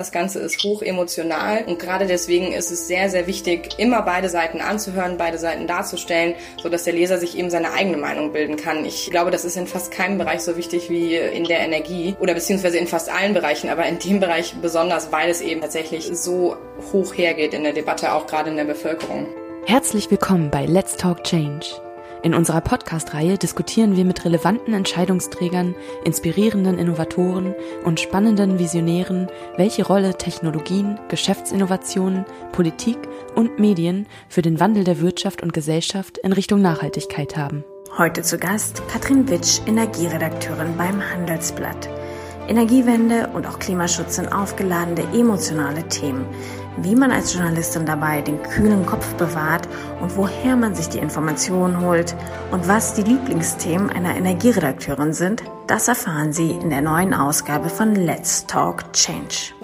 Das Ganze ist hoch emotional und gerade deswegen ist es sehr, sehr wichtig, immer beide Seiten anzuhören, beide Seiten darzustellen, sodass der Leser sich eben seine eigene Meinung bilden kann. Ich glaube, das ist in fast keinem Bereich so wichtig wie in der Energie oder beziehungsweise in fast allen Bereichen, aber in dem Bereich besonders, weil es eben tatsächlich so hoch hergeht in der Debatte, auch gerade in der Bevölkerung. Herzlich willkommen bei Let's Talk Change. In unserer Podcast-Reihe diskutieren wir mit relevanten Entscheidungsträgern, inspirierenden Innovatoren und spannenden Visionären, welche Rolle Technologien, Geschäftsinnovationen, Politik und Medien für den Wandel der Wirtschaft und Gesellschaft in Richtung Nachhaltigkeit haben. Heute zu Gast Katrin Witsch, Energieredakteurin beim Handelsblatt. Energiewende und auch Klimaschutz sind aufgeladene emotionale Themen wie man als Journalistin dabei den kühlen Kopf bewahrt und woher man sich die Informationen holt und was die Lieblingsthemen einer Energieredakteurin sind, das erfahren Sie in der neuen Ausgabe von Let's Talk Change.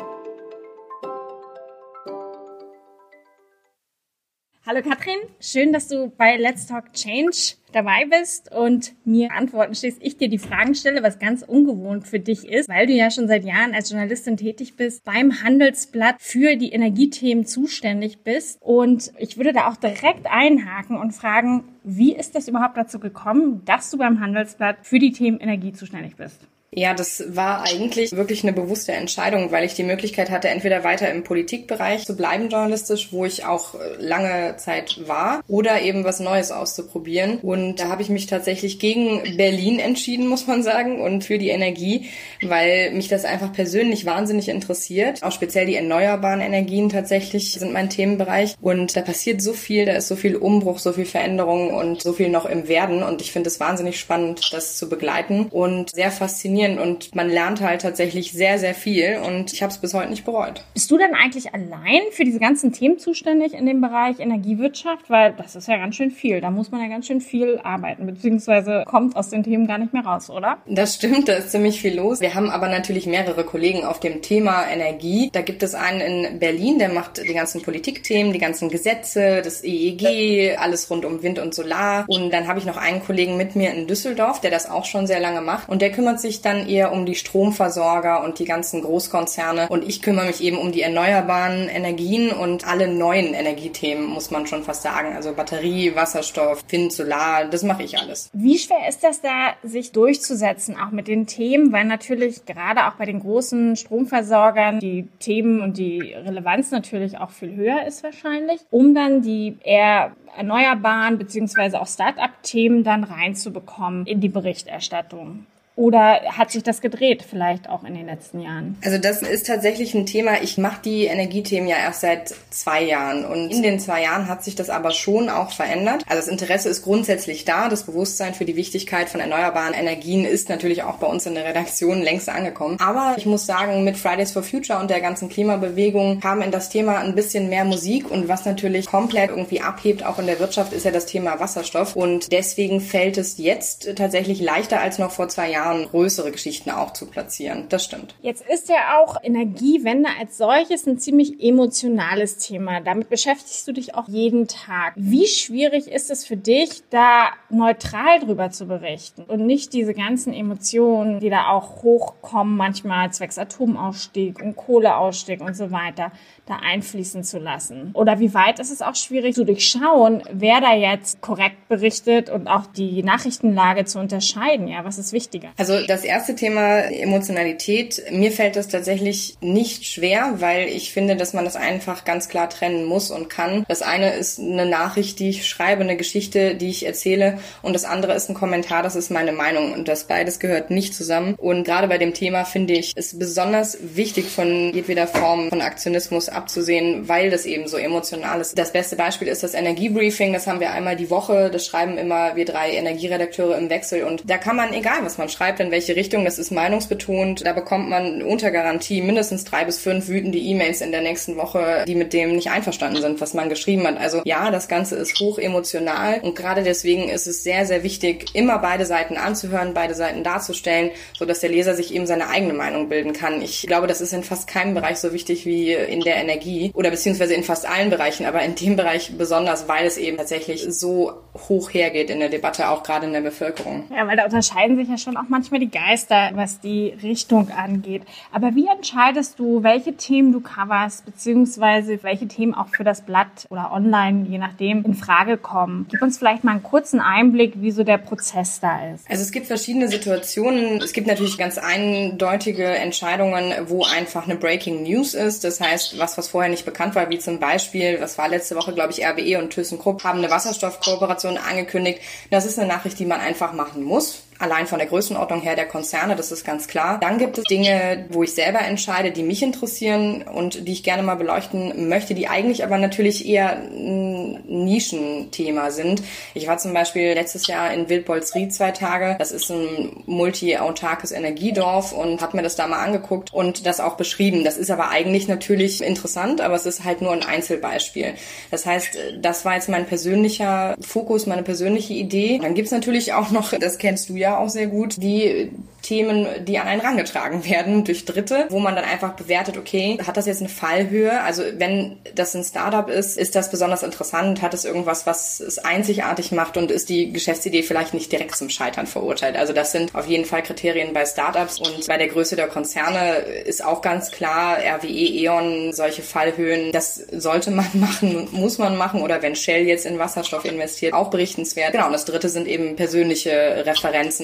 Hallo Katrin, schön, dass du bei Let's Talk Change dabei bist und mir Antworten stehst. Ich dir die Fragen stelle, was ganz ungewohnt für dich ist, weil du ja schon seit Jahren als Journalistin tätig bist, beim Handelsblatt für die Energiethemen zuständig bist. Und ich würde da auch direkt einhaken und fragen, wie ist das überhaupt dazu gekommen, dass du beim Handelsblatt für die Themen Energie zuständig bist? Ja, das war eigentlich wirklich eine bewusste Entscheidung, weil ich die Möglichkeit hatte, entweder weiter im Politikbereich zu bleiben journalistisch, wo ich auch äh, lange Zeit war, oder eben was Neues auszuprobieren. Und da habe ich mich tatsächlich gegen Berlin entschieden, muss man sagen, und für die Energie, weil mich das einfach persönlich wahnsinnig interessiert. Auch speziell die erneuerbaren Energien tatsächlich sind mein Themenbereich. Und da passiert so viel, da ist so viel Umbruch, so viel Veränderung und so viel noch im Werden. Und ich finde es wahnsinnig spannend, das zu begleiten und sehr faszinierend funktionieren und man lernt halt tatsächlich sehr, sehr viel und ich habe es bis heute nicht bereut. Bist du denn eigentlich allein für diese ganzen Themen zuständig in dem Bereich Energiewirtschaft? Weil das ist ja ganz schön viel. Da muss man ja ganz schön viel arbeiten, beziehungsweise kommt aus den Themen gar nicht mehr raus, oder? Das stimmt, da ist ziemlich viel los. Wir haben aber natürlich mehrere Kollegen auf dem Thema Energie. Da gibt es einen in Berlin, der macht die ganzen Politikthemen, die ganzen Gesetze, das EEG, alles rund um Wind und Solar. Und dann habe ich noch einen Kollegen mit mir in Düsseldorf, der das auch schon sehr lange macht. Und der kümmert sich dann eher um die Stromversorger und die ganzen Großkonzerne. Und ich kümmere mich eben um die erneuerbaren Energien und alle neuen Energiethemen, muss man schon fast sagen. Also Batterie, Wasserstoff, Wind, Solar, das mache ich alles. Wie schwer ist das da, sich durchzusetzen, auch mit den Themen? Weil natürlich gerade auch bei den großen Stromversorgern die Themen und die Relevanz natürlich auch viel höher ist wahrscheinlich, um dann die eher erneuerbaren beziehungsweise auch Start-up-Themen dann reinzubekommen in die Berichterstattung. Oder hat sich das gedreht, vielleicht auch in den letzten Jahren? Also das ist tatsächlich ein Thema. Ich mache die Energiethemen ja erst seit zwei Jahren. Und in den zwei Jahren hat sich das aber schon auch verändert. Also das Interesse ist grundsätzlich da. Das Bewusstsein für die Wichtigkeit von erneuerbaren Energien ist natürlich auch bei uns in der Redaktion längst angekommen. Aber ich muss sagen, mit Fridays for Future und der ganzen Klimabewegung kam in das Thema ein bisschen mehr Musik. Und was natürlich komplett irgendwie abhebt, auch in der Wirtschaft, ist ja das Thema Wasserstoff. Und deswegen fällt es jetzt tatsächlich leichter als noch vor zwei Jahren Jahren größere Geschichten auch zu platzieren. Das stimmt. Jetzt ist ja auch Energiewende als solches ein ziemlich emotionales Thema. Damit beschäftigst du dich auch jeden Tag. Wie schwierig ist es für dich, da neutral drüber zu berichten und nicht diese ganzen Emotionen, die da auch hochkommen, manchmal zwecks Atomausstieg und Kohleausstieg und so weiter, da einfließen zu lassen? Oder wie weit ist es auch schwierig zu durchschauen, wer da jetzt korrekt berichtet und auch die Nachrichtenlage zu unterscheiden? Ja, was ist wichtiger? Also das erste Thema Emotionalität, mir fällt das tatsächlich nicht schwer, weil ich finde, dass man das einfach ganz klar trennen muss und kann. Das eine ist eine Nachricht, die ich schreibe, eine Geschichte, die ich erzähle und das andere ist ein Kommentar, das ist meine Meinung und das beides gehört nicht zusammen. Und gerade bei dem Thema finde ich es besonders wichtig von jedweder Form von Aktionismus abzusehen, weil das eben so emotional ist. Das beste Beispiel ist das Energiebriefing, das haben wir einmal die Woche, das schreiben immer wir drei Energieredakteure im Wechsel und da kann man, egal was man schreibt, in welche Richtung, das ist meinungsbetont. Da bekommt man unter Garantie mindestens drei bis fünf wütende E-Mails in der nächsten Woche, die mit dem nicht einverstanden sind, was man geschrieben hat. Also ja, das Ganze ist hoch emotional und gerade deswegen ist es sehr, sehr wichtig, immer beide Seiten anzuhören, beide Seiten darzustellen, so dass der Leser sich eben seine eigene Meinung bilden kann. Ich glaube, das ist in fast keinem Bereich so wichtig wie in der Energie oder beziehungsweise in fast allen Bereichen, aber in dem Bereich besonders, weil es eben tatsächlich so hoch hergeht in der Debatte, auch gerade in der Bevölkerung. Ja, weil da unterscheiden sich ja schon auch mal manchmal die Geister, was die Richtung angeht. Aber wie entscheidest du, welche Themen du coverst, beziehungsweise welche Themen auch für das Blatt oder online, je nachdem, in Frage kommen? Gib uns vielleicht mal einen kurzen Einblick, wie so der Prozess da ist. Also es gibt verschiedene Situationen. Es gibt natürlich ganz eindeutige Entscheidungen, wo einfach eine Breaking News ist. Das heißt, was, was vorher nicht bekannt war, wie zum Beispiel, was war letzte Woche, glaube ich, RWE und ThyssenKrupp haben eine Wasserstoffkooperation angekündigt. Das ist eine Nachricht, die man einfach machen muss allein von der Größenordnung her der Konzerne, das ist ganz klar. Dann gibt es Dinge, wo ich selber entscheide, die mich interessieren und die ich gerne mal beleuchten möchte, die eigentlich aber natürlich eher ein Nischenthema sind. Ich war zum Beispiel letztes Jahr in Wildbolsried zwei Tage. Das ist ein multi-autarkes Energiedorf und habe mir das da mal angeguckt und das auch beschrieben. Das ist aber eigentlich natürlich interessant, aber es ist halt nur ein Einzelbeispiel. Das heißt, das war jetzt mein persönlicher Fokus, meine persönliche Idee. Dann gibt's natürlich auch noch, das kennst du ja, ja auch sehr gut, die Themen, die an einen rangetragen werden durch Dritte, wo man dann einfach bewertet, okay, hat das jetzt eine Fallhöhe? Also wenn das ein Startup ist, ist das besonders interessant? Hat es irgendwas, was es einzigartig macht und ist die Geschäftsidee vielleicht nicht direkt zum Scheitern verurteilt? Also das sind auf jeden Fall Kriterien bei Startups und bei der Größe der Konzerne ist auch ganz klar, RWE, E.ON, solche Fallhöhen, das sollte man machen, muss man machen oder wenn Shell jetzt in Wasserstoff investiert, auch berichtenswert. Genau, und das dritte sind eben persönliche Referenzen,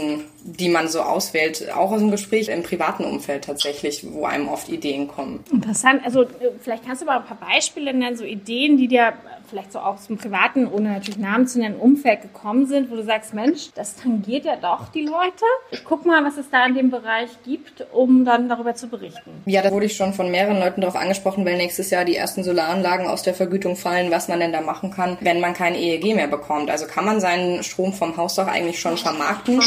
die man so auswählt, auch aus dem Gespräch im privaten Umfeld tatsächlich, wo einem oft Ideen kommen. Interessant. Also äh, vielleicht kannst du mal ein paar Beispiele nennen, so Ideen, die dir vielleicht so aus dem privaten, ohne natürlich Namen zu nennen, Umfeld gekommen sind, wo du sagst, Mensch, das tangiert ja doch die Leute. Ich guck mal, was es da in dem Bereich gibt, um dann darüber zu berichten. Ja, da wurde ich schon von mehreren Leuten darauf angesprochen, weil nächstes Jahr die ersten Solaranlagen aus der Vergütung fallen, was man denn da machen kann, wenn man kein EEG mehr bekommt. Also kann man seinen Strom vom Hausdach eigentlich schon vermarkten.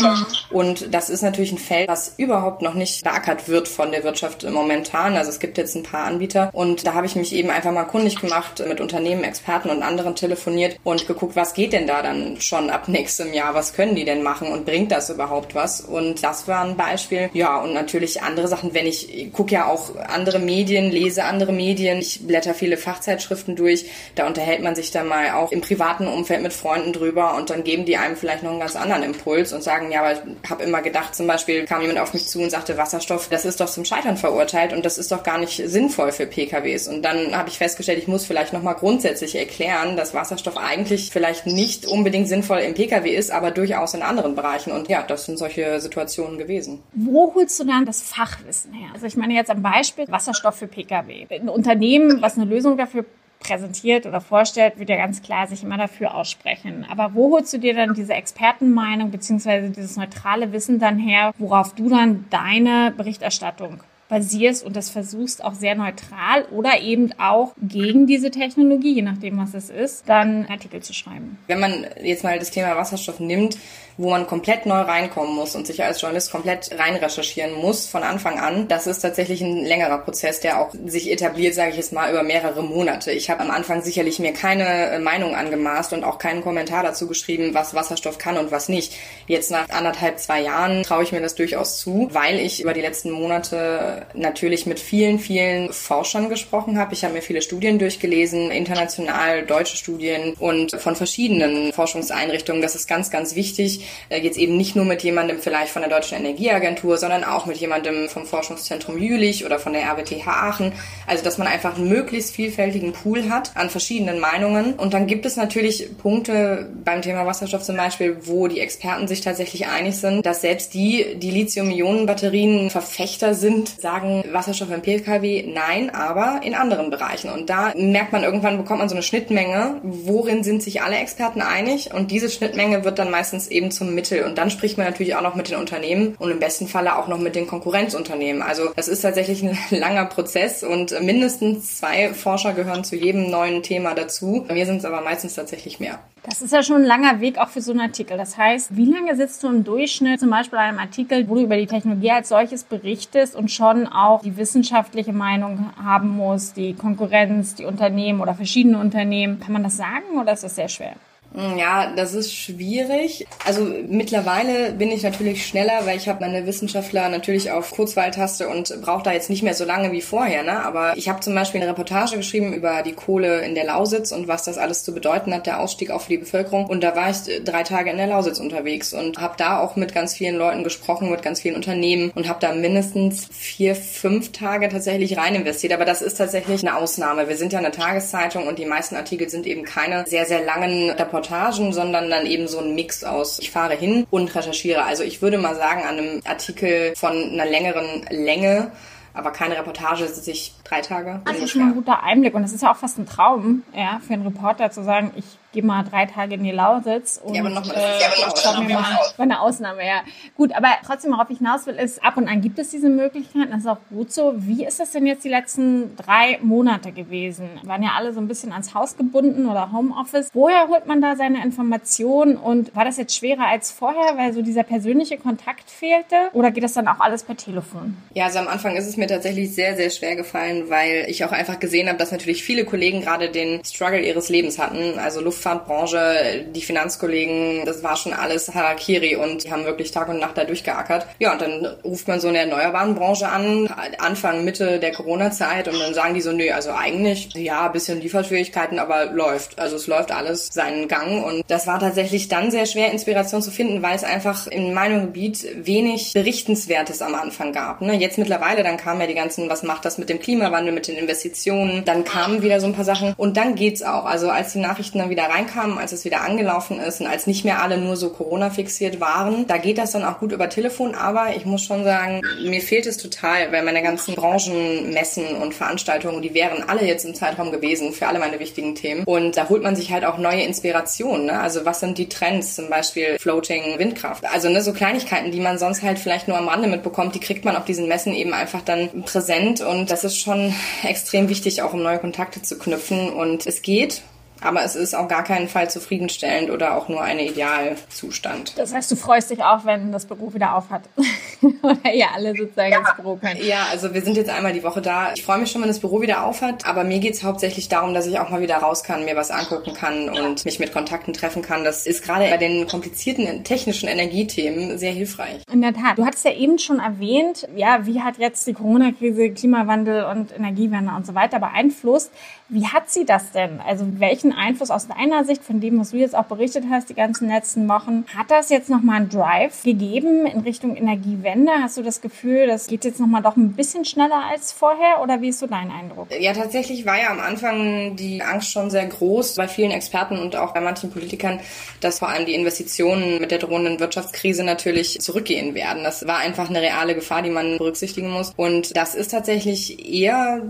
Und das ist natürlich ein Feld, was überhaupt noch nicht beackert wird von der Wirtschaft momentan. Also es gibt jetzt ein paar Anbieter und da habe ich mich eben einfach mal kundig gemacht mit Unternehmen, Experten und anderen telefoniert und geguckt, was geht denn da dann schon ab nächstem Jahr? Was können die denn machen und bringt das überhaupt was? Und das war ein Beispiel. Ja, und natürlich andere Sachen, wenn ich, gucke ja auch andere Medien, lese andere Medien, ich blätter viele Fachzeitschriften durch, da unterhält man sich dann mal auch im privaten Umfeld mit Freunden drüber und dann geben die einem vielleicht noch einen ganz anderen Impuls und sagen, ja, aber ich habe immer gedacht, zum Beispiel kam jemand auf mich zu und sagte, Wasserstoff, das ist doch zum Scheitern verurteilt und das ist doch gar nicht sinnvoll für PKWs. Und dann habe ich festgestellt, ich muss vielleicht nochmal grundsätzlich erklären, erklären, dass Wasserstoff eigentlich vielleicht nicht unbedingt sinnvoll im Pkw ist, aber durchaus in anderen Bereichen. Und ja, das sind solche Situationen gewesen. Wo holst du dann das Fachwissen her? Also ich meine jetzt am Beispiel Wasserstoff für Pkw. Ein Unternehmen, was eine Lösung dafür präsentiert oder vorstellt, wird ja ganz klar sich immer dafür aussprechen. Aber wo holst du dir dann diese Expertenmeinung beziehungsweise dieses neutrale Wissen dann her, worauf du dann deine Berichterstattung basierst und das versuchst auch sehr neutral oder eben auch gegen diese Technologie, je nachdem was es ist, dann Artikel zu schreiben. Wenn man jetzt mal das Thema Wasserstoff nimmt, wo man komplett neu reinkommen muss und sich als Journalist komplett rein recherchieren muss von Anfang an, das ist tatsächlich ein längerer Prozess, der auch sich etabliert, sage ich jetzt mal, über mehrere Monate. Ich habe am Anfang sicherlich mir keine äh, Meinung angemaßt und auch keinen Kommentar dazu geschrieben, was Wasserstoff kann und was nicht. Jetzt nach anderthalb, zwei Jahren traue ich mir das durchaus zu, weil ich über die letzten Monate natürlich mit vielen, vielen Forschern gesprochen habe. Ich habe mir viele Studien durchgelesen, international deutsche Studien und von verschiedenen Forschungseinrichtungen. Das ist ganz, ganz wichtig, äh, jetzt eben nicht nur mit jemandem vielleicht von der Deutschen Energieagentur, sondern auch mit jemandem vom Forschungszentrum Jülich oder von der RWTH Aachen. Also, dass man einfach einen möglichst vielfältigen Pool hat an verschiedenen Meinungen. Und dann gibt es natürlich Punkte beim Thema Wasserstoff zum Beispiel, wo die Experten sich tatsächlich einig sind, dass selbst die, die Lithium-Ionen-Batterien Verfechter sind, sagen Wasserstoff im Pkw nein, aber in anderen Bereichen. Und da merkt man irgendwann, bekommt man so eine Schnittmenge, worin sind sich alle Experten einig und diese Schnittmenge wird dann meistens eben zum Mittel. Und dann spricht man natürlich auch noch mit den Unternehmen und im besten Falle auch noch mit den Konkurrenzunternehmen. Also das ist tatsächlich ein langer Prozess und mindestens zwei Forscher gehören zu jedem neuen Thema dazu. Bei mir sind es aber meistens tatsächlich mehr. Das ist ja schon ein langer Weg auch für so einen Artikel. Das heißt, wie lange sitzt du im Durchschnitt zum Beispiel an einem Artikel, wo du über die Technologie als solches berichtest und schon auch die wissenschaftliche Meinung haben musst, die Konkurrenz, die Unternehmen oder verschiedene Unternehmen? Kann man das sagen oder ist das sehr schwer? Hm, ja, das ist schwierig. Also mittlerweile bin ich natürlich schneller, weil ich habe meine Wissenschaftler natürlich auf Kurzwahltaste und brauche da jetzt nicht mehr so lange wie vorher. Ne? Aber ich habe zum Beispiel eine Reportage geschrieben über die Kohle in der Lausitz und was das alles zu bedeuten hat, der Ausstieg auch für die Bevölkerung. Und da war ich drei Tage in der Lausitz unterwegs und habe da auch mit ganz vielen Leuten gesprochen, mit ganz vielen Unternehmen und habe da mindestens vier, fünf Tage tatsächlich rein investiert. Aber das ist tatsächlich eine Ausnahme. Wir sind ja eine Tageszeitung und die meisten Artikel sind eben keine sehr, sehr langen Reportagen, sondern dann eben so ein Mix aus, ich fahre hin und recherchiere. Also ich würde mal sagen, an einem Artikel von einer längeren Länge aber keine Reportage sitze ich drei Tage. Das ist schon ein guter Einblick und das ist ja auch fast ein Traum, ja, für einen Reporter zu sagen, ich gehe mal drei Tage in die Lausitz und ja, aber noch mal, äh, ja, aber noch schau mir mal eine Ausnahme, ja. Gut, aber trotzdem, worauf ich hinaus will, ist, ab und an gibt es diese Möglichkeiten, das ist auch gut so. Wie ist das denn jetzt die letzten drei Monate gewesen? Waren ja alle so ein bisschen ans Haus gebunden oder Homeoffice. Woher holt man da seine Informationen und war das jetzt schwerer als vorher, weil so dieser persönliche Kontakt fehlte? Oder geht das dann auch alles per Telefon? Ja, also am Anfang ist es mir tatsächlich sehr, sehr schwer gefallen, weil ich auch einfach gesehen habe, dass natürlich viele Kollegen gerade den Struggle ihres Lebens hatten. Also Luft Luftfahrtbranche, die Finanzkollegen, das war schon alles Harakiri und die haben wirklich Tag und Nacht da durchgeackert. Ja, und dann ruft man so eine erneuerbaren Branche an, Anfang, Mitte der Corona-Zeit und dann sagen die so, nö, also eigentlich, ja, bisschen Lieferschwierigkeiten, aber läuft. Also es läuft alles seinen Gang und das war tatsächlich dann sehr schwer, Inspiration zu finden, weil es einfach in meinem Gebiet wenig Berichtenswertes am Anfang gab. Ne? Jetzt mittlerweile, dann kamen ja die ganzen, was macht das mit dem Klimawandel, mit den Investitionen, dann kamen wieder so ein paar Sachen und dann geht's auch. Also als die Nachrichten dann wieder reinkamen, als es wieder angelaufen ist und als nicht mehr alle nur so Corona fixiert waren. Da geht das dann auch gut über Telefon, aber ich muss schon sagen, mir fehlt es total, weil meine ganzen Branchenmessen und Veranstaltungen, die wären alle jetzt im Zeitraum gewesen für alle meine wichtigen Themen. Und da holt man sich halt auch neue Inspirationen. Ne? Also was sind die Trends, zum Beispiel Floating Windkraft. Also ne, so Kleinigkeiten, die man sonst halt vielleicht nur am Rande mitbekommt, die kriegt man auf diesen Messen eben einfach dann präsent und das ist schon extrem wichtig, auch um neue Kontakte zu knüpfen. Und es geht aber es ist auf gar keinen Fall zufriedenstellend oder auch nur ein Idealzustand. Das heißt, du freust dich auch, wenn das Büro wieder auf hat. oder ihr alle sozusagen ja. ins Büro könnt. Ja, also wir sind jetzt einmal die Woche da. Ich freue mich schon, wenn das Büro wieder auf hat. Aber mir geht es hauptsächlich darum, dass ich auch mal wieder raus kann, mir was angucken kann und mich mit Kontakten treffen kann. Das ist gerade bei den komplizierten technischen Energiethemen sehr hilfreich. In der Tat. Du hattest ja eben schon erwähnt, ja, wie hat jetzt die Corona-Krise Klimawandel und Energiewende und so weiter beeinflusst? Wie hat sie das denn? Also welchen Einfluss aus deiner Sicht von dem, was du jetzt auch berichtet hast, die ganzen letzten Wochen, hat das jetzt nochmal einen Drive gegeben in Richtung Energiewende? Hast du das Gefühl, das geht jetzt nochmal doch ein bisschen schneller als vorher oder wie ist so dein Eindruck? Ja, tatsächlich war ja am Anfang die Angst schon sehr groß bei vielen Experten und auch bei manchen Politikern, dass vor allem die Investitionen mit der drohenden Wirtschaftskrise natürlich zurückgehen werden. Das war einfach eine reale Gefahr, die man berücksichtigen muss. Und das ist tatsächlich eher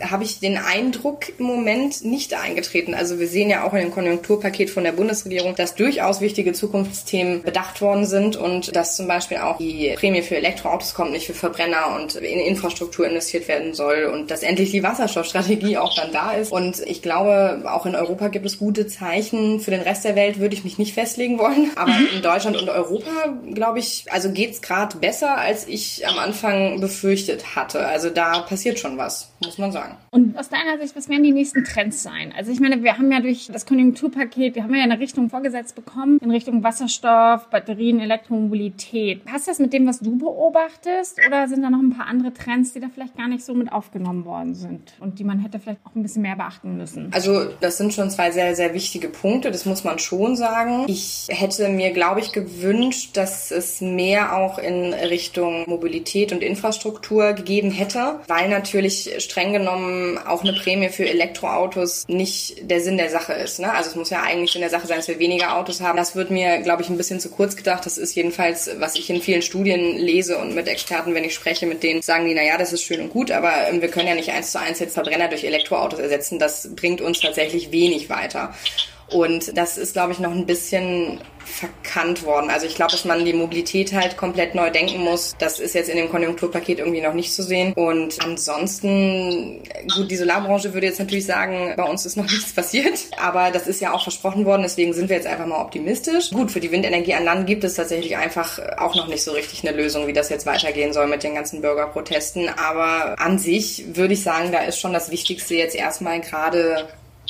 habe ich den Eindruck im Moment nicht eingetreten. Also wir sehen ja auch in dem Konjunkturpaket von der Bundesregierung, dass durchaus wichtige Zukunftsthemen bedacht worden sind und dass zum Beispiel auch die Prämie für Elektroautos kommt, nicht für Verbrenner und in Infrastruktur investiert werden soll und dass endlich die Wasserstoffstrategie auch dann da ist. Und ich glaube, auch in Europa gibt es gute Zeichen. Für den Rest der Welt würde ich mich nicht festlegen wollen. Aber mhm. in Deutschland und Europa, glaube ich, also geht's gerade besser, als ich am Anfang befürchtet hatte. Also da passiert schon was, muss man sagen. Und aus deiner Sicht, was werden die nächsten Trends sein? Also ich meine, wir haben ja durch das Konjunkturpaket, wir haben ja eine Richtung vorgesetzt bekommen, in Richtung Wasserstoff, Batterien, Elektromobilität. Passt das mit dem, was du beobachtest? Oder sind da noch ein paar andere Trends, die da vielleicht gar nicht so mit aufgenommen worden sind und die man hätte vielleicht auch ein bisschen mehr beachten müssen? Also das sind schon zwei sehr, sehr wichtige Punkte, das muss man schon sagen. Ich hätte mir, glaube ich, gewünscht, dass es mehr auch in Richtung Mobilität und Infrastruktur gegeben hätte, weil natürlich streng genommen genommen auch eine Prämie für Elektroautos nicht der Sinn der Sache ist. Ne? Also es muss ja eigentlich Sinn der Sache sein, dass wir weniger Autos haben. Das wird mir, glaube ich, ein bisschen zu kurz gedacht. Das ist jedenfalls, was ich in vielen Studien lese und mit Experten, wenn ich spreche, mit denen sagen die, naja, das ist schön und gut, aber ähm, wir können ja nicht eins zu eins jetzt Verbrenner durch Elektroautos ersetzen. Das bringt uns tatsächlich wenig weiter. Und das ist, glaube ich, noch ein bisschen verkannt worden. Also ich glaube, dass man die Mobilität halt komplett neu denken muss. Das ist jetzt in dem Konjunkturpaket irgendwie noch nicht zu sehen. Und ansonsten, gut, die Solarbranche würde jetzt natürlich sagen, bei uns ist noch nichts passiert. Aber das ist ja auch versprochen worden. Deswegen sind wir jetzt einfach mal optimistisch. Gut, für die Windenergie an Land gibt es tatsächlich einfach auch noch nicht so richtig eine Lösung, wie das jetzt weitergehen soll mit den ganzen Bürgerprotesten. Aber an sich würde ich sagen, da ist schon das Wichtigste jetzt erstmal gerade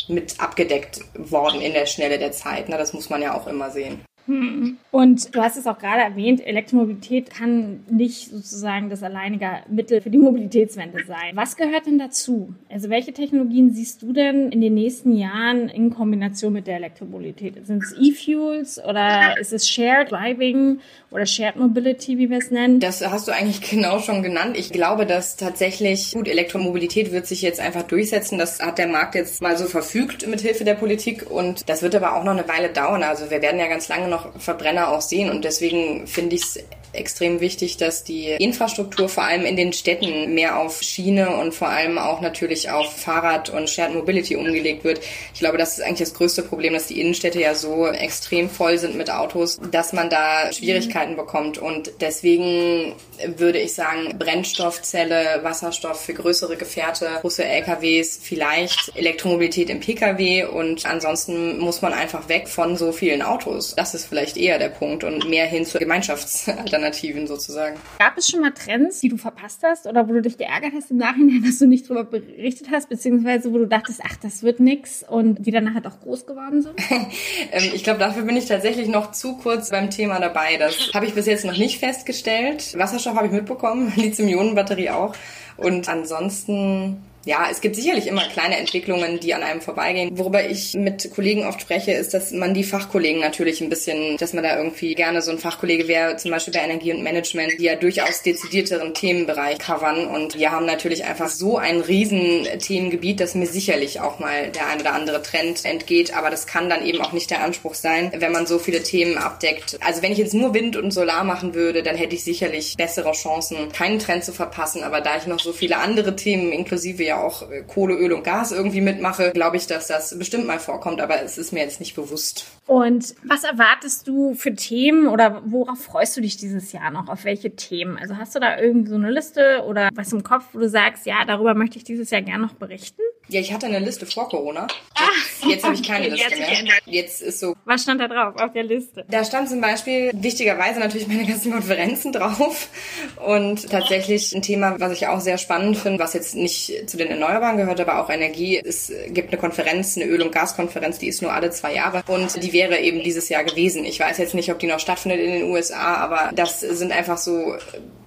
mit abgedeckt worden in der Schnelle der Zeit. Na, das muss man ja auch immer sehen. Hm. Und du hast es auch gerade erwähnt, Elektromobilität kann nicht sozusagen das alleinige Mittel für die Mobilitätswende sein. Was gehört denn dazu? Also welche Technologien siehst du denn in den nächsten Jahren in Kombination mit der Elektromobilität? Sind es E-Fuels oder ist es Shared Driving oder Shared Mobility, wie wir es nennen? Das hast du eigentlich genau schon genannt. Ich glaube, dass tatsächlich, gut, Elektromobilität wird sich jetzt einfach durchsetzen. Das hat der Markt jetzt mal so verfügt mit Hilfe der Politik und das wird aber auch noch eine Weile dauern. Also wir werden ja ganz lange noch Verbrenner auch sehen. Und deswegen finde ich es extrem wichtig, dass die Infrastruktur vor allem in den Städten mehr auf Schiene und vor allem auch natürlich auf Fahrrad und Shared Mobility umgelegt wird. Ich glaube, das ist eigentlich das größte Problem, dass die Innenstädte ja so extrem voll sind mit Autos, dass man da Schwierigkeiten bekommt. Und deswegen würde ich sagen, Brennstoffzelle, Wasserstoff für größere Gefährte, große LKWs, vielleicht Elektromobilität im Pkw und ansonsten muss man einfach weg von so vielen Autos. Das ist vielleicht eher der Punkt und mehr hin zur Gemeinschaftsalternativen sozusagen. Gab es schon mal Trends, die du verpasst hast oder wo du dich geärgert hast im Nachhinein, dass du nicht drüber berichtet hast, beziehungsweise wo du dachtest, ach, das wird nix und die dann nachher doch groß geworden sind? ähm, ich glaube, dafür bin ich tatsächlich noch zu kurz beim Thema dabei. Das habe ich bis jetzt noch nicht festgestellt. Wasserstoff habe ich mitbekommen, Lithium-Ionen-Batterie auch. Und ansonsten ja, es gibt sicherlich immer kleine Entwicklungen, die an einem vorbeigehen. Worüber ich mit Kollegen oft spreche, ist, dass man die Fachkollegen natürlich ein bisschen, dass man da irgendwie gerne so ein Fachkollege wäre, zum Beispiel bei Energie und Management, die ja durchaus dezidierteren Themenbereich covern. Und wir haben natürlich einfach so ein riesen Themengebiet, dass mir sicherlich auch mal der ein oder andere Trend entgeht. Aber das kann dann eben auch nicht der Anspruch sein, wenn man so viele Themen abdeckt. Also wenn ich jetzt nur Wind und Solar machen würde, dann hätte ich sicherlich bessere Chancen, keinen Trend zu verpassen. Aber da ich noch so viele andere Themen inklusive ja auch äh, Kohle, Öl und Gas irgendwie mitmache, glaube ich, dass das bestimmt mal vorkommt, aber es ist mir jetzt nicht bewusst. Und was erwartest du für Themen oder worauf freust du dich dieses Jahr noch? Auf welche Themen? Also hast du da irgendwie so eine Liste oder was im Kopf, wo du sagst, ja, darüber möchte ich dieses Jahr gerne noch berichten? Ja, ich hatte eine Liste vor Corona. Jetzt, jetzt habe ich keine Liste mehr. Jetzt ist so. Was stand da drauf auf der Liste? Da stand zum Beispiel wichtigerweise natürlich meine ganzen Konferenzen drauf und tatsächlich ein Thema, was ich auch sehr spannend finde, was jetzt nicht zu den Erneuerbaren gehört, aber auch Energie. Es gibt eine Konferenz, eine Öl- und Gaskonferenz, die ist nur alle zwei Jahre und die wäre eben dieses Jahr gewesen. Ich weiß jetzt nicht, ob die noch stattfindet in den USA, aber das sind einfach so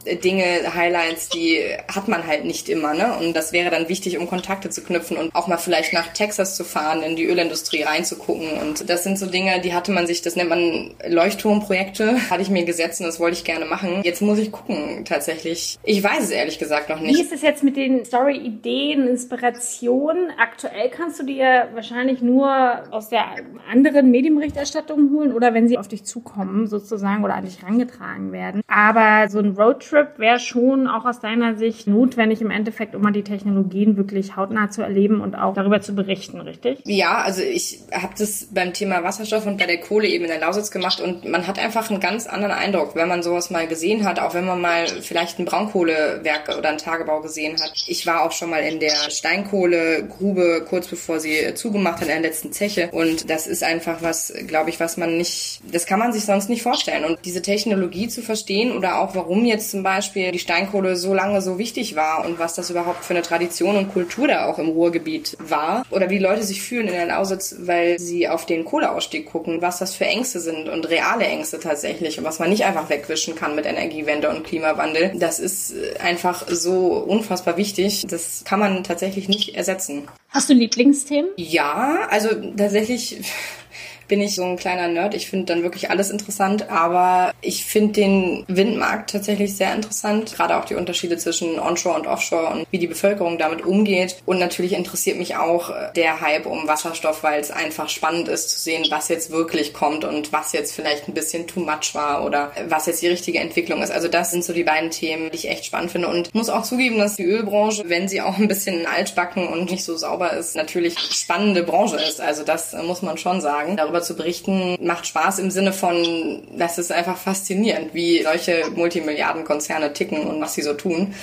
Dinge, Highlights, die hat man halt nicht immer, ne? Und das wäre dann wichtig, um Kontakte zu knüpfen und auch mal vielleicht nach Texas zu fahren, in die Ölindustrie reinzugucken. Und das sind so Dinge, die hatte man sich, das nennt man Leuchtturmprojekte, hatte ich mir gesetzt und das wollte ich gerne machen. Jetzt muss ich gucken, tatsächlich. Ich weiß es ehrlich gesagt noch nicht. Wie ist es jetzt mit den Story-Ideen, Inspirationen? Aktuell kannst du dir wahrscheinlich nur aus der anderen Medienberichterstattung holen oder wenn sie auf dich zukommen sozusagen oder an dich rangetragen werden. Aber so ein Roadtrip Trip wäre schon auch aus deiner Sicht notwendig im Endeffekt, um mal die Technologien wirklich hautnah zu erleben und auch darüber zu berichten, richtig? Ja, also ich habe das beim Thema Wasserstoff und bei der Kohle eben in der Lausitz gemacht und man hat einfach einen ganz anderen Eindruck, wenn man sowas mal gesehen hat, auch wenn man mal vielleicht ein Braunkohlewerk oder einen Tagebau gesehen hat. Ich war auch schon mal in der Steinkohlegrube kurz bevor sie zugemacht hat in der letzten Zeche und das ist einfach was, glaube ich, was man nicht, das kann man sich sonst nicht vorstellen und diese Technologie zu verstehen oder auch warum jetzt zum Beispiel die Steinkohle so lange so wichtig war und was das überhaupt für eine Tradition und Kultur da auch im Ruhrgebiet war. Oder wie Leute sich fühlen in der Lausitz, weil sie auf den Kohleausstieg gucken, was das für Ängste sind und reale Ängste tatsächlich und was man nicht einfach wegwischen kann mit Energiewende und Klimawandel. Das ist einfach so unfassbar wichtig. Das kann man tatsächlich nicht ersetzen. Hast du Lieblingsthemen? Ja, also tatsächlich bin ich so ein kleiner Nerd. Ich finde dann wirklich alles interessant, aber ich finde den Windmarkt tatsächlich sehr interessant. Gerade auch die Unterschiede zwischen Onshore und Offshore und wie die Bevölkerung damit umgeht. Und natürlich interessiert mich auch äh, der Hype um Wasserstoff, weil es einfach spannend ist zu sehen, was jetzt wirklich kommt und was jetzt vielleicht ein bisschen too much war oder was jetzt die richtige Entwicklung ist. Also das sind so die beiden Themen, die ich echt spannend finde. Und muss auch zugeben, dass die Ölbranche, wenn sie auch ein bisschen altbacken und nicht so sauber ist, natürlich spannende Branche ist. Also das muss man schon sagen. Darüber darüber zu berichten, macht Spaß im Sinne von, das ist einfach faszinierend, wie solche Multimilliardenkonzerne ticken und was sie so tun.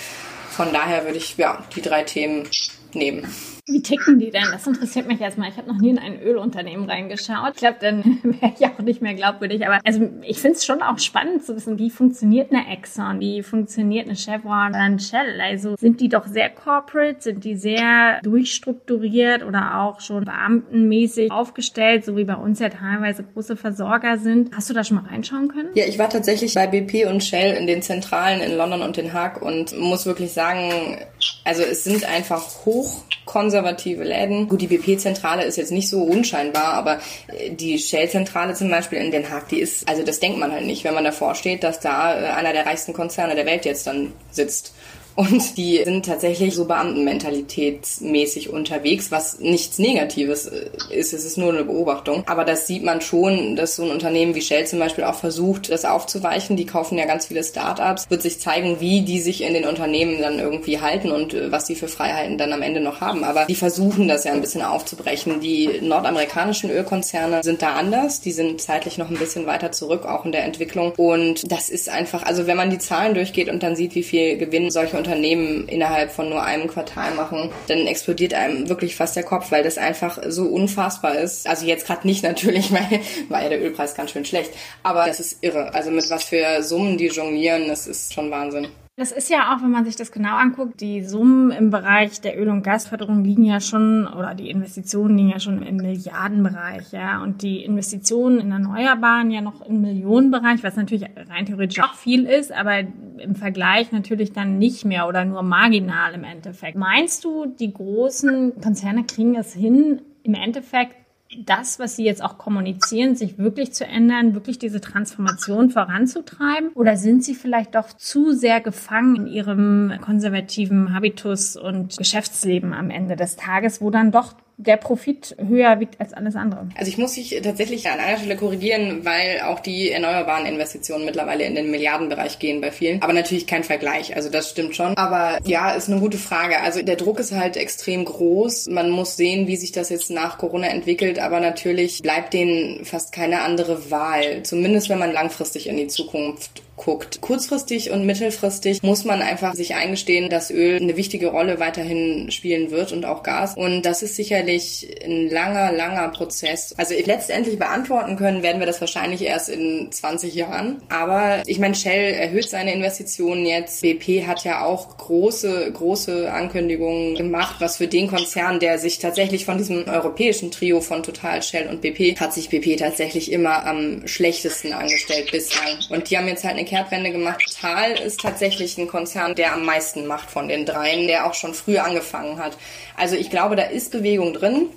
Von daher würde ich ja die drei Themen nehmen. Wie ticken die denn? Das interessiert mich erstmal. Ich habe noch nie in ein Ölunternehmen reingeschaut. Ich glaube, dann wäre ich auch nicht mehr glaubwürdig. Aber also ich finde es schon auch spannend zu wissen, wie funktioniert eine Exxon, wie funktioniert eine Chevron oder ein Shell. Also sind die doch sehr corporate, sind die sehr durchstrukturiert oder auch schon beamtenmäßig aufgestellt, so wie bei uns ja teilweise große Versorger sind. Hast du da schon mal reinschauen können? Ja, ich war tatsächlich bei BP und Shell in den Zentralen in London und Den Haag und muss wirklich sagen, also es sind einfach hochkonservative Läden. Gut, die BP-Zentrale ist jetzt nicht so unscheinbar, aber äh, die Shell-Zentrale zum Beispiel in Den Haag, die ist, also das denkt man halt nicht, wenn man davor steht, dass da äh, einer der reichsten Konzerne der Welt jetzt dann sitzt. Und die sind tatsächlich so Beamtenmentalitätsmäßig unterwegs, was nichts Negatives äh, ist. Es ist nur eine Beobachtung. Aber das sieht man schon, dass so ein Unternehmen wie Shell zum Beispiel auch versucht, das aufzuweichen. Die kaufen ja ganz viele Startups. Wird sich zeigen, wie die sich in den Unternehmen dann irgendwie halten und äh, was sie für Freiheiten dann am Ende noch haben. Aber die versuchen das ja ein bisschen aufzubrechen. Die nordamerikanischen Ölkonzerne sind da anders. Die sind zeitlich noch ein bisschen weiter zurück, auch in der Entwicklung. Und das ist einfach, also wenn man die Zahlen durchgeht und dann sieht, wie viel Gewinn solche Unternehmen innerhalb von nur einem Quartal machen, dann explodiert einem wirklich fast der Kopf, weil das einfach so unfassbar ist. Also jetzt gerade nicht natürlich, weil war ja der Ölpreis ganz schön schlecht, aber das ist irre. Also mit was für Summen die jonglieren, das ist schon Wahnsinn. Das ist ja auch, wenn man sich das genau anguckt, die Summen im Bereich der Öl- und Gasförderung liegen ja schon, oder die Investitionen liegen ja schon im Milliardenbereich, ja. Und die Investitionen in Erneuerbaren ja noch im Millionenbereich, was natürlich rein theoretisch auch viel ist, aber im Vergleich natürlich dann nicht mehr oder nur marginal im Endeffekt. Meinst du, die großen Konzerne kriegen es hin, im Endeffekt das, was Sie jetzt auch kommunizieren, sich wirklich zu ändern, wirklich diese Transformation voranzutreiben? Oder sind Sie vielleicht doch zu sehr gefangen in Ihrem konservativen Habitus und Geschäftsleben am Ende des Tages, wo dann doch der Profit höher wiegt als alles andere. Also ich muss mich tatsächlich an einer Stelle korrigieren, weil auch die erneuerbaren Investitionen mittlerweile in den Milliardenbereich gehen bei vielen. Aber natürlich kein Vergleich. Also das stimmt schon. Aber ja, ist eine gute Frage. Also der Druck ist halt extrem groß. Man muss sehen, wie sich das jetzt nach Corona entwickelt. Aber natürlich bleibt denen fast keine andere Wahl. Zumindest wenn man langfristig in die Zukunft guckt. Kurzfristig und mittelfristig muss man einfach sich eingestehen, dass Öl eine wichtige Rolle weiterhin spielen wird und auch Gas. Und das ist sicherlich ein langer, langer Prozess. Also letztendlich beantworten können werden wir das wahrscheinlich erst in 20 Jahren. Aber ich meine, Shell erhöht seine Investitionen jetzt. BP hat ja auch große, große Ankündigungen gemacht, was für den Konzern, der sich tatsächlich von diesem europäischen Trio von Total, Shell und BP, hat sich BP tatsächlich immer am schlechtesten angestellt bislang. Und die haben jetzt halt eine Kehrtwende gemacht. Total ist tatsächlich ein Konzern, der am meisten macht von den dreien, der auch schon früh angefangen hat. Also ich glaube, da ist Bewegung drin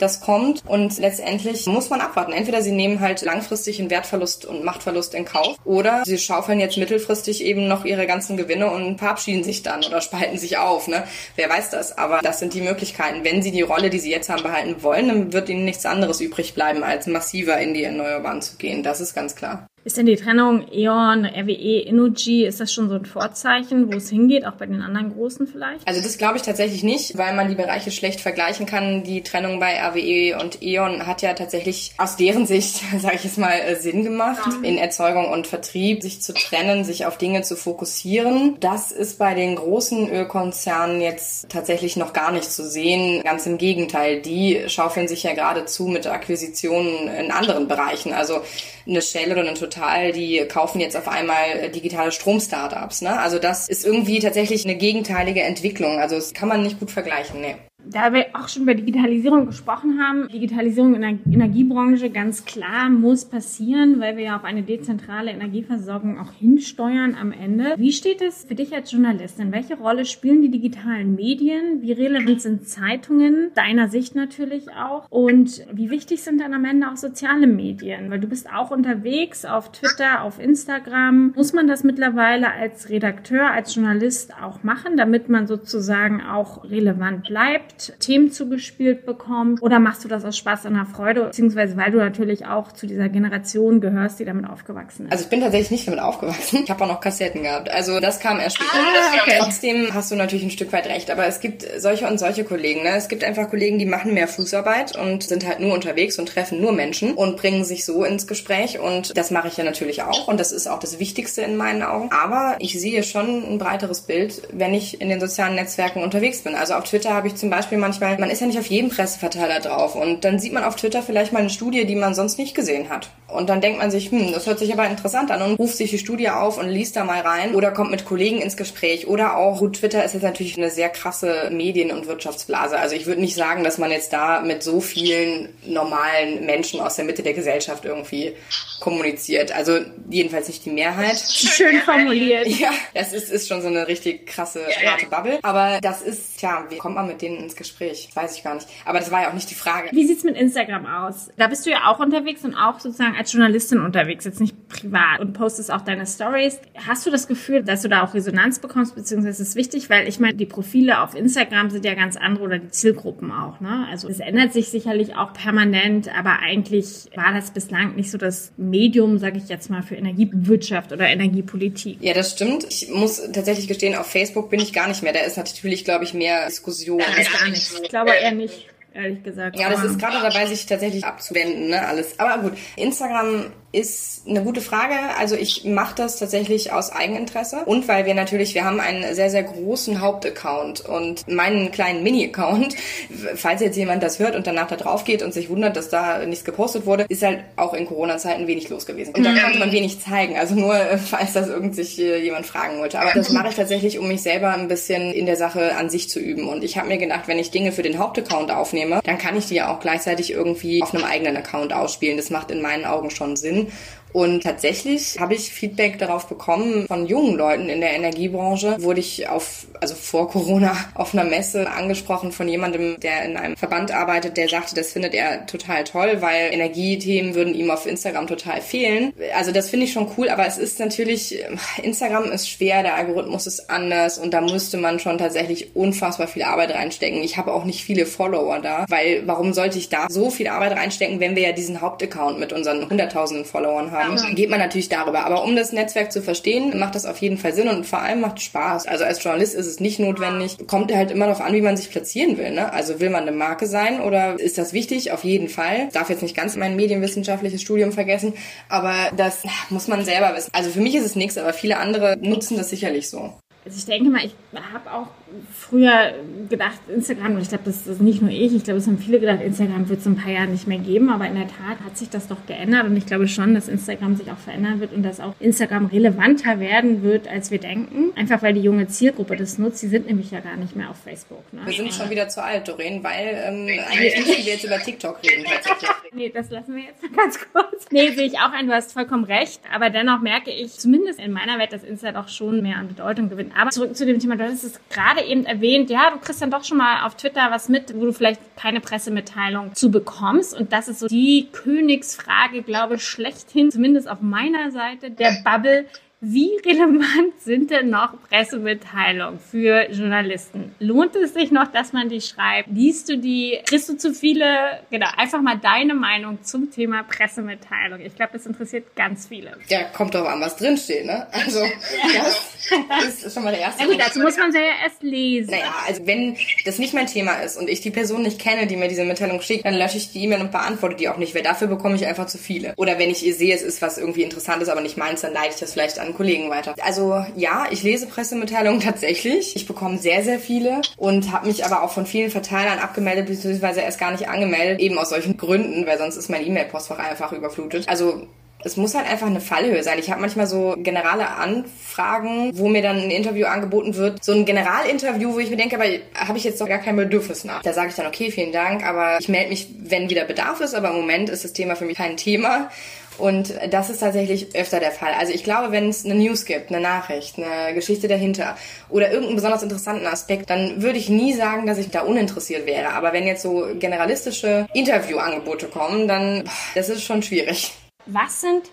das kommt und letztendlich muss man abwarten. Entweder sie nehmen halt langfristig einen Wertverlust und Machtverlust in Kauf oder sie schaufeln jetzt mittelfristig eben noch ihre ganzen Gewinne und verabschieden sich dann oder spalten sich auf. Ne? Wer weiß das? Aber das sind die Möglichkeiten. Wenn sie die Rolle, die sie jetzt haben, behalten wollen, dann wird ihnen nichts anderes übrig bleiben, als massiver in die Erneuerbaren zu gehen. Das ist ganz klar. Ist denn die Trennung E.ON, RWE, Energy, ist das schon so ein Vorzeichen, wo es hingeht, auch bei den anderen großen vielleicht? Also das glaube ich tatsächlich nicht, weil man die Bereiche schlecht vergleichen kann. Die Trennung bei RWE und E.ON hat ja tatsächlich aus deren Sicht, sage ich jetzt mal, äh, Sinn gemacht, ja. in Erzeugung und Vertrieb sich zu trennen, sich auf Dinge zu fokussieren. Das ist bei den großen Ölkonzernen jetzt tatsächlich noch gar nicht zu sehen. Ganz im Gegenteil, die schaufeln sich ja geradezu mit Akquisitionen in anderen Bereichen. Also eine Shell oder eine Total, die kaufen jetzt auf einmal digitale Strom-Startups. Ne? Also das ist irgendwie tatsächlich eine gegenteilige Entwicklung. Also das kann man nicht gut vergleichen. Nee. Da wir auch schon über Digitalisierung gesprochen haben, Digitalisierung in der Energiebranche ganz klar muss passieren, weil wir ja auf eine dezentrale Energieversorgung auch hinsteuern am Ende. Wie steht es für dich als Journalistin? Welche Rolle spielen die digitalen Medien? Wie relevant sind Zeitungen? Deiner Sicht natürlich auch. Und wie wichtig sind dann am Ende auch soziale Medien? Weil du bist auch unterwegs auf Twitter, auf Instagram. Muss man das mittlerweile als Redakteur, als Journalist auch machen, damit man sozusagen auch relevant bleibt? Themen zugespielt bekommt? Oder machst du das aus Spaß und Freude, beziehungsweise weil du natürlich auch zu dieser Generation gehörst, die damit aufgewachsen ist? Also ich bin tatsächlich nicht damit aufgewachsen. Ich habe auch noch Kassetten gehabt. Also das kam erst später. Ah, okay. Trotzdem hast du natürlich ein Stück weit recht. Aber es gibt solche und solche Kollegen. Ne? Es gibt einfach Kollegen, die machen mehr Fußarbeit und sind halt nur unterwegs und treffen nur Menschen und bringen sich so ins Gespräch. Und das mache ich ja natürlich auch. Und das ist auch das Wichtigste in meinen Augen. Aber ich sehe schon ein breiteres Bild, wenn ich in den sozialen Netzwerken unterwegs bin. Also auf Twitter habe ich zum Beispiel Beispiel manchmal, man ist ja nicht auf jedem Presseverteiler drauf und dann sieht man auf Twitter vielleicht mal eine Studie, die man sonst nicht gesehen hat. Und dann denkt man sich, hm, das hört sich aber interessant an und ruft sich die Studie auf und liest da mal rein oder kommt mit Kollegen ins Gespräch oder auch, gut, Twitter ist jetzt natürlich eine sehr krasse Medien- und Wirtschaftsblase. Also ich würde nicht sagen, dass man jetzt da mit so vielen normalen Menschen aus der Mitte der Gesellschaft irgendwie kommuniziert. Also jedenfalls nicht die Mehrheit. Schön formuliert. Ja, das ist, ist schon so eine richtig krasse, harte Bubble. Aber das ist, tja, wie kommt man mit denen ins Gespräch? Weiß ich gar nicht. Aber das war ja auch nicht die Frage. Wie sieht's mit Instagram aus? Da bist du ja auch unterwegs und auch sozusagen als Journalistin unterwegs, jetzt nicht privat und postest auch deine Stories. Hast du das Gefühl, dass du da auch Resonanz bekommst, beziehungsweise ist es wichtig, weil ich meine, die Profile auf Instagram sind ja ganz andere oder die Zielgruppen auch, ne? Also es ändert sich sicherlich auch permanent, aber eigentlich war das bislang nicht so das Medium, sage ich jetzt mal, für Energiewirtschaft oder Energiepolitik. Ja, das stimmt. Ich muss tatsächlich gestehen, auf Facebook bin ich gar nicht mehr. Da ist natürlich, glaube ich, mehr Diskussion. Ist gar nichts. Ich glaube eher nicht ehrlich gesagt. Ja, das ist gerade dabei, sich tatsächlich abzuwenden, ne, alles. Aber gut, Instagram ist eine gute Frage. Also ich mache das tatsächlich aus Eigeninteresse und weil wir natürlich, wir haben einen sehr, sehr großen Hauptaccount und meinen kleinen Mini-Account, falls jetzt jemand das hört und danach da drauf geht und sich wundert, dass da nichts gepostet wurde, ist halt auch in Corona-Zeiten wenig los gewesen. Und da konnte man wenig zeigen. Also nur, falls das irgend sich jemand fragen wollte. Aber das mache ich tatsächlich, um mich selber ein bisschen in der Sache an sich zu üben. Und ich habe mir gedacht, wenn ich Dinge für den Hauptaccount aufnehme, dann kann ich die ja auch gleichzeitig irgendwie auf einem eigenen Account ausspielen. Das macht in meinen Augen schon Sinn. Und tatsächlich habe ich Feedback darauf bekommen von jungen Leuten in der Energiebranche. Wurde ich auf, also vor Corona, auf einer Messe angesprochen von jemandem, der in einem Verband arbeitet, der sagte, das findet er total toll, weil Energiethemen würden ihm auf Instagram total fehlen. Also das finde ich schon cool, aber es ist natürlich, Instagram ist schwer, der Algorithmus ist anders und da müsste man schon tatsächlich unfassbar viel Arbeit reinstecken. Ich habe auch nicht viele Follower da, weil warum sollte ich da so viel Arbeit reinstecken, wenn wir ja diesen Hauptaccount mit unseren hunderttausenden Followern haben? Haben, geht man natürlich darüber. Aber um das Netzwerk zu verstehen, macht das auf jeden Fall Sinn und vor allem macht Spaß. Also als Journalist ist es nicht notwendig. Kommt halt immer darauf an, wie man sich platzieren will. Ne? Also will man eine Marke sein oder ist das wichtig? Auf jeden Fall. Darf jetzt nicht ganz mein medienwissenschaftliches Studium vergessen, aber das muss man selber wissen. Also für mich ist es nichts, aber viele andere nutzen das sicherlich so. Also ich denke mal, ich habe auch früher gedacht, Instagram, und ich glaube, das ist nicht nur ich, ich glaube, es haben viele gedacht, Instagram wird es in ein paar Jahren nicht mehr geben, aber in der Tat hat sich das doch geändert und ich glaube schon, dass Instagram sich auch verändern wird und dass auch Instagram relevanter werden wird, als wir denken. Einfach weil die junge Zielgruppe das nutzt, die sind nämlich ja gar nicht mehr auf Facebook. Ne? Wir sind schon wieder zu alt, Doreen, weil ähm, eigentlich müssen wir jetzt über TikTok reden tatsächlich. Nee, das lassen wir jetzt ganz kurz. Nee, sehe ich auch ein, du hast vollkommen recht, aber dennoch merke ich, zumindest in meiner Welt, dass Insta doch schon mehr an Bedeutung gewinnt. Aber zurück zu dem Thema, du hast es gerade eben erwähnt, ja, du kriegst dann doch schon mal auf Twitter was mit, wo du vielleicht keine Pressemitteilung zu bekommst. Und das ist so die Königsfrage, glaube ich, schlechthin, zumindest auf meiner Seite der Bubble. Wie relevant sind denn noch Pressemitteilungen für Journalisten? Lohnt es sich noch, dass man die schreibt? Liest du die? Kriegst du zu viele? Genau, einfach mal deine Meinung zum Thema Pressemitteilung. Ich glaube, das interessiert ganz viele. Ja, kommt doch an, was drinsteht, ne? Also, das ist schon mal der erste. Ja gut, dazu muss man ja erst lesen. Naja, also wenn das nicht mein Thema ist und ich die Person nicht kenne, die mir diese Mitteilung schickt, dann lösche ich die E-Mail und beantworte die auch nicht, weil dafür bekomme ich einfach zu viele. Oder wenn ich sehe, es ist was irgendwie Interessantes, aber nicht meins, dann leite ich das vielleicht an an Kollegen weiter. Also ja, ich lese Pressemitteilungen tatsächlich. Ich bekomme sehr, sehr viele und habe mich aber auch von vielen Verteilern abgemeldet, beziehungsweise erst gar nicht angemeldet, eben aus solchen Gründen, weil sonst ist mein E-Mail-Postfach einfach überflutet. Also es muss halt einfach eine Fallhöhe sein. Ich habe manchmal so generale Anfragen, wo mir dann ein Interview angeboten wird. So ein Generalinterview, wo ich mir denke, aber habe ich jetzt doch gar kein Bedürfnis nach. Da sage ich dann, okay, vielen Dank, aber ich melde mich, wenn wieder Bedarf ist. Aber im Moment ist das Thema für mich kein Thema. Und das ist tatsächlich öfter der Fall. Also ich glaube, wenn es eine News gibt, eine Nachricht, eine Geschichte dahinter oder irgendeinen besonders interessanten Aspekt, dann würde ich nie sagen, dass ich da uninteressiert wäre. Aber wenn jetzt so generalistische Interviewangebote kommen, dann das ist schon schwierig. Was sind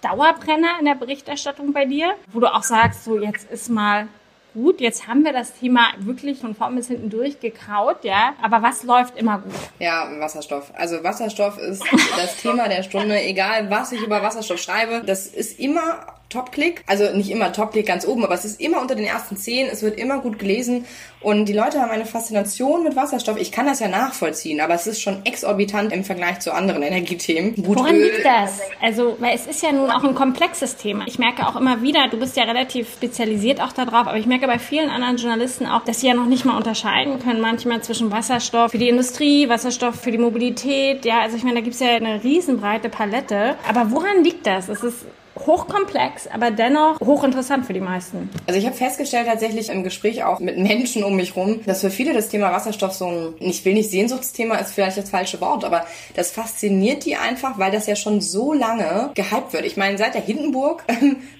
Dauerbrenner in der Berichterstattung bei dir, wo du auch sagst, so jetzt ist mal gut, jetzt haben wir das Thema wirklich von vorn bis hinten durchgekaut, ja. Aber was läuft immer gut? Ja, Wasserstoff. Also Wasserstoff ist das Thema der Stunde. Egal, was ich über Wasserstoff schreibe, das ist immer Top-Click. Also nicht immer Top-Click ganz oben, aber es ist immer unter den ersten zehn. Es wird immer gut gelesen. Und die Leute haben eine Faszination mit Wasserstoff. Ich kann das ja nachvollziehen, aber es ist schon exorbitant im Vergleich zu anderen Energiethemen. Gut Woran Öl. liegt das? Also, weil es ist ja nun auch ein komplexes Thema. Ich merke auch immer wieder, du bist ja relativ spezialisiert auch darauf, aber ich merke bei vielen anderen Journalisten auch, dass sie ja noch nicht mal unterscheiden können manchmal zwischen Wasserstoff für die Industrie, Wasserstoff für die Mobilität. Ja, also ich meine, da gibt es ja eine riesenbreite Palette. Aber woran liegt das? Es ist hochkomplex, aber dennoch hochinteressant für die meisten. Also ich habe festgestellt tatsächlich im Gespräch auch mit Menschen um mich rum, dass für viele das Thema Wasserstoff so ein, ich will nicht Sehnsuchtsthema, ist vielleicht das falsche Wort, aber das fasziniert die einfach, weil das ja schon so lange gehypt wird. Ich meine, seit der Hindenburg,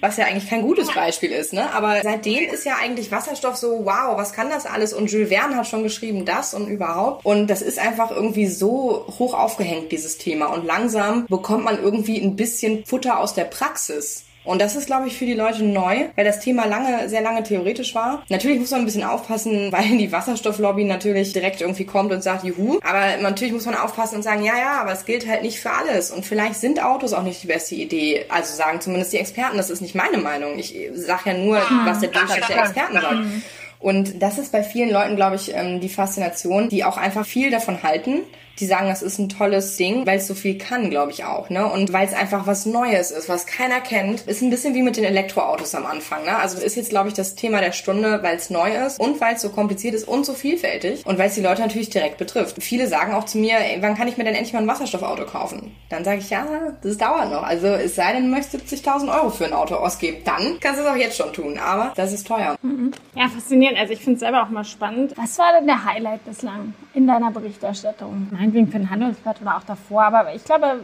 was ja eigentlich kein gutes Beispiel ist, ne? aber seitdem ist ja eigentlich Wasserstoff so, wow, was kann das alles? Und Jules Verne hat schon geschrieben, das und überhaupt. Und das ist einfach irgendwie so hoch aufgehängt, dieses Thema. Und langsam bekommt man irgendwie ein bisschen Futter aus der Praxis Praxis. Und das ist, glaube ich, für die Leute neu, weil das Thema lange, sehr lange theoretisch war. Natürlich muss man ein bisschen aufpassen, weil die Wasserstofflobby natürlich direkt irgendwie kommt und sagt, juhu. Aber natürlich muss man aufpassen und sagen, ja, ja, aber es gilt halt nicht für alles. Und vielleicht sind Autos auch nicht die beste Idee. Also sagen zumindest die Experten, das ist nicht meine Meinung. Ich sage ja nur, was der Durchschnitt der Experten sagt. Mhm. Und das ist bei vielen Leuten, glaube ich, ähm, die Faszination, die auch einfach viel davon halten die sagen, das ist ein tolles Ding, weil es so viel kann, glaube ich auch, ne? Und weil es einfach was Neues ist, was keiner kennt. Ist ein bisschen wie mit den Elektroautos am Anfang, ne? Also das ist jetzt, glaube ich, das Thema der Stunde, weil es neu ist und weil es so kompliziert ist und so vielfältig und weil es die Leute natürlich direkt betrifft. Viele sagen auch zu mir, ey, wann kann ich mir denn endlich mal ein Wasserstoffauto kaufen? Dann sage ich, ja, das dauert noch. Also es sei denn, du möchtest 70.000 Euro für ein Auto ausgeben. Dann kannst du es auch jetzt schon tun, aber das ist teuer. Mhm. Ja, faszinierend. Also ich finde es selber auch mal spannend. Was war denn der Highlight bislang in deiner Berichterstattung? Meinetwegen für ein Handelsblatt oder auch davor. Aber ich glaube,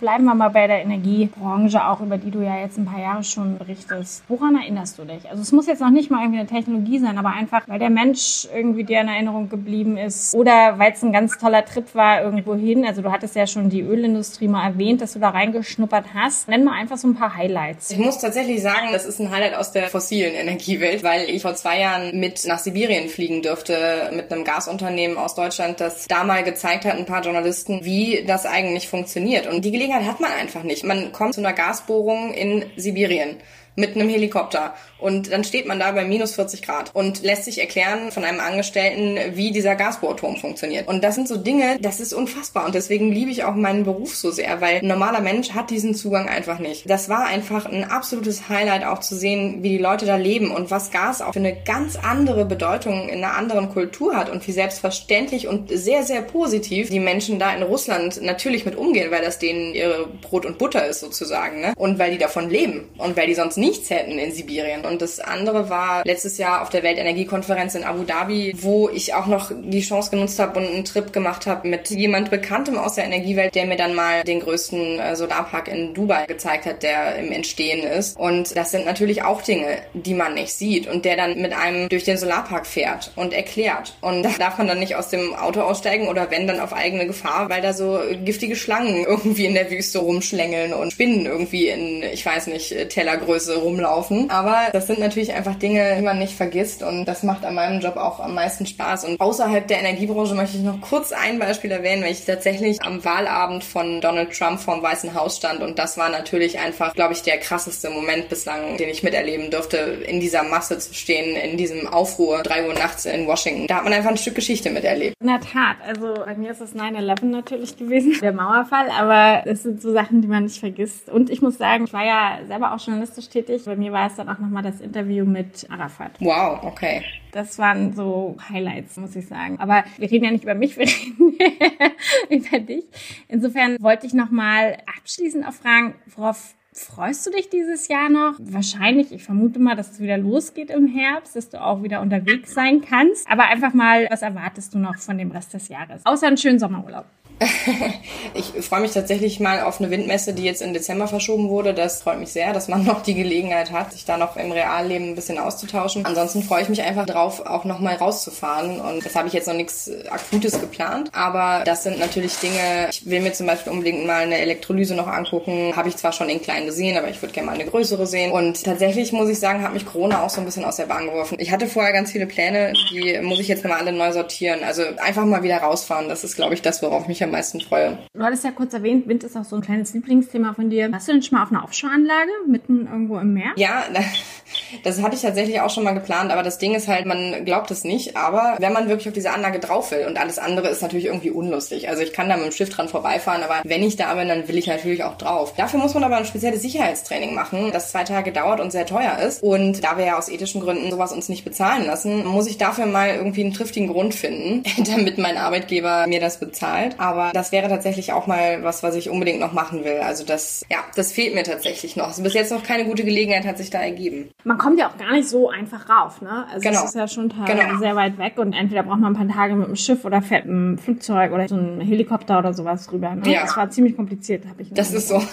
bleiben wir mal bei der Energiebranche, auch über die du ja jetzt ein paar Jahre schon berichtest. Woran erinnerst du dich? Also es muss jetzt noch nicht mal irgendwie eine Technologie sein, aber einfach, weil der Mensch irgendwie dir in Erinnerung geblieben ist oder weil es ein ganz toller Trip war irgendwo hin. Also du hattest ja schon die Ölindustrie mal erwähnt, dass du da reingeschnuppert hast. Nenn mal einfach so ein paar Highlights. Ich muss tatsächlich sagen, das ist ein Highlight aus der fossilen Energiewelt, weil ich vor zwei Jahren mit nach Sibirien fliegen durfte mit einem Gasunternehmen aus Deutschland, das da mal gezeigt hat, ein paar Journalisten wie das eigentlich funktioniert. Und die Gelegenheit hat man einfach nicht. Man kommt zu einer Gasbohrung in Sibirien mit einem Helikopter. Und dann steht man da bei minus 40 Grad und lässt sich erklären von einem Angestellten, wie dieser Gasbohrturm funktioniert. Und das sind so Dinge, das ist unfassbar. Und deswegen liebe ich auch meinen Beruf so sehr, weil ein normaler Mensch hat diesen Zugang einfach nicht. Das war einfach ein absolutes Highlight auch zu sehen, wie die Leute da leben und was Gas auch für eine ganz andere Bedeutung in einer anderen Kultur hat und wie selbstverständlich und sehr, sehr positiv die Menschen da in Russland natürlich mit umgehen, weil das denen ihre Brot und Butter ist sozusagen. Ne? Und weil die davon leben und weil die sonst nichts hätten in Sibirien. Und das andere war letztes Jahr auf der Weltenergiekonferenz in Abu Dhabi, wo ich auch noch die Chance genutzt habe und einen Trip gemacht habe mit jemand Bekanntem aus der Energiewelt, der mir dann mal den größten äh, Solarpark in Dubai gezeigt hat, der im Entstehen ist. Und das sind natürlich auch Dinge, die man nicht sieht und der dann mit einem durch den Solarpark fährt und erklärt. Und da darf man dann nicht aus dem Auto aussteigen oder wenn dann auf eigene Gefahr, weil da so giftige Schlangen irgendwie in der Wüste rumschlängeln und Spinnen irgendwie in, ich weiß nicht, Tellergröße rumlaufen. Aber das sind natürlich einfach Dinge, die man nicht vergisst und das macht an meinem Job auch am meisten Spaß. Und außerhalb der Energiebranche möchte ich noch kurz ein Beispiel erwähnen, weil ich tatsächlich am Wahlabend von Donald Trump vorm Weißen Haus stand und das war natürlich einfach, glaube ich, der krasseste Moment bislang, den ich miterleben durfte, in dieser Masse zu stehen, in diesem Aufruhr, drei Uhr nachts in Washington. Da hat man einfach ein Stück Geschichte miterlebt. In der Tat, also bei mir ist es 9-11 natürlich gewesen, der Mauerfall, aber es sind so Sachen, die man nicht vergisst. Und ich muss sagen, ich war ja selber auch journalistisch tätig tätig. Bei mir war es dann auch nochmal das Interview mit Arafat. Wow, okay. Das waren so Highlights, muss ich sagen. Aber wir reden ja nicht über mich, wir reden über dich. Insofern wollte ich nochmal abschließend auch fragen, worauf Freust du dich dieses Jahr noch? Wahrscheinlich, ich vermute mal, dass es wieder losgeht im Herbst, dass du auch wieder unterwegs sein kannst. Aber einfach mal, was erwartest du noch von dem Rest des Jahres? Außer einen schönen Sommerurlaub. ich freue mich tatsächlich mal auf eine Windmesse, die jetzt im Dezember verschoben wurde. Das freut mich sehr, dass man noch die Gelegenheit hat, sich da noch im Realleben ein bisschen auszutauschen. Ansonsten freue ich mich einfach drauf, auch noch mal rauszufahren. Und das habe ich jetzt noch nichts Akutes geplant. Aber das sind natürlich Dinge, ich will mir zum Beispiel unbedingt mal eine Elektrolyse noch angucken. Habe ich zwar schon in klein gesehen, aber ich würde gerne mal eine größere sehen. Und tatsächlich muss ich sagen, hat mich Corona auch so ein bisschen aus der Bahn geworfen. Ich hatte vorher ganz viele Pläne, die muss ich jetzt mal alle neu sortieren. Also einfach mal wieder rausfahren. Das ist, glaube ich, das, worauf ich mich am meisten freue. Du hattest ja kurz erwähnt, Wind ist auch so ein kleines Lieblingsthema von dir. Hast du denn schon mal auf einer Offshore-Anlage mitten irgendwo im Meer? Ja, das hatte ich tatsächlich auch schon mal geplant, aber das Ding ist halt, man glaubt es nicht, aber wenn man wirklich auf diese Anlage drauf will und alles andere ist natürlich irgendwie unlustig. Also ich kann da mit dem Schiff dran vorbeifahren, aber wenn ich da bin, dann will ich natürlich auch drauf. Dafür muss man aber ein spezielles Sicherheitstraining machen, das zwei Tage dauert und sehr teuer ist. Und da wir ja aus ethischen Gründen sowas uns nicht bezahlen lassen, muss ich dafür mal irgendwie einen triftigen Grund finden, damit mein Arbeitgeber mir das bezahlt. Aber das wäre tatsächlich auch mal was, was ich unbedingt noch machen will. Also das, ja, das fehlt mir tatsächlich noch. Bis jetzt noch keine gute Gelegenheit hat sich da ergeben. Man kommt ja auch gar nicht so einfach rauf, ne? Also genau. es ist ja schon genau. sehr weit weg und entweder braucht man ein paar Tage mit dem Schiff oder fährt mit dem Flugzeug oder so ein Helikopter oder sowas rüber. Ne? Ja. Das war ziemlich kompliziert, habe ich. Das ist so.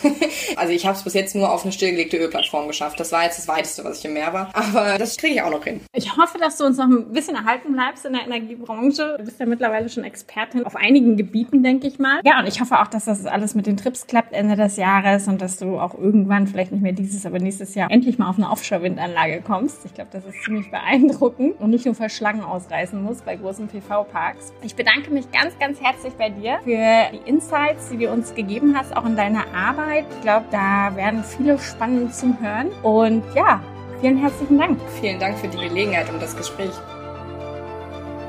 Also ich habe es bis jetzt nur auf eine stillgelegte Ölplattform geschafft. Das war jetzt das weiteste, was ich im Meer war. Aber das kriege ich auch noch hin. Ich hoffe, dass du uns noch ein bisschen erhalten bleibst in der Energiebranche. Du bist ja mittlerweile schon Expertin auf einigen Gebieten, denke ich mal. Ja, und ich hoffe auch, dass das alles mit den Trips klappt Ende des Jahres und dass du auch irgendwann, vielleicht nicht mehr dieses, aber nächstes Jahr, endlich mal auf eine Offshore-Windanlage kommst. Ich glaube, das ist ziemlich beeindruckend und nicht nur für Schlangen ausreißen muss bei großen PV-Parks. Ich bedanke mich ganz, ganz herzlich bei dir für die Insights, die du uns gegeben hast, auch in deiner Arbeit. Ich glaube, da werden viele spannend zum Hören. Und ja, vielen herzlichen Dank. Vielen Dank für die Gelegenheit und das Gespräch.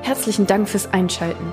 Herzlichen Dank fürs Einschalten.